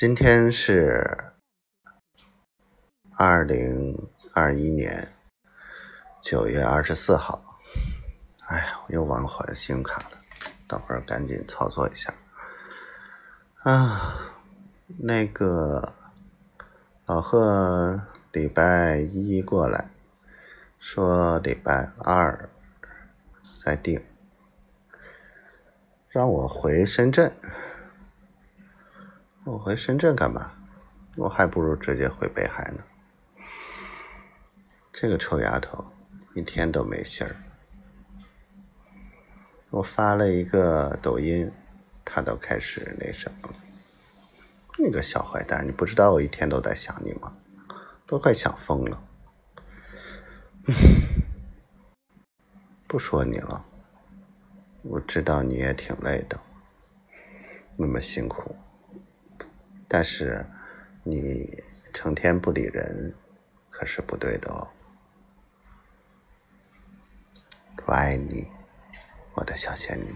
今天是二零二一年九月二十四号。哎呀，我又忘还信用卡了，等会儿赶紧操作一下。啊，那个老贺礼拜一过来，说礼拜二再定，让我回深圳。我回深圳干嘛？我还不如直接回北海呢。这个臭丫头一天都没信儿。我发了一个抖音，她都开始那什么了。那个小坏蛋，你不知道我一天都在想你吗？都快想疯了。不说你了，我知道你也挺累的，那么辛苦。但是，你成天不理人，可是不对的哦。我爱你，我的小仙女。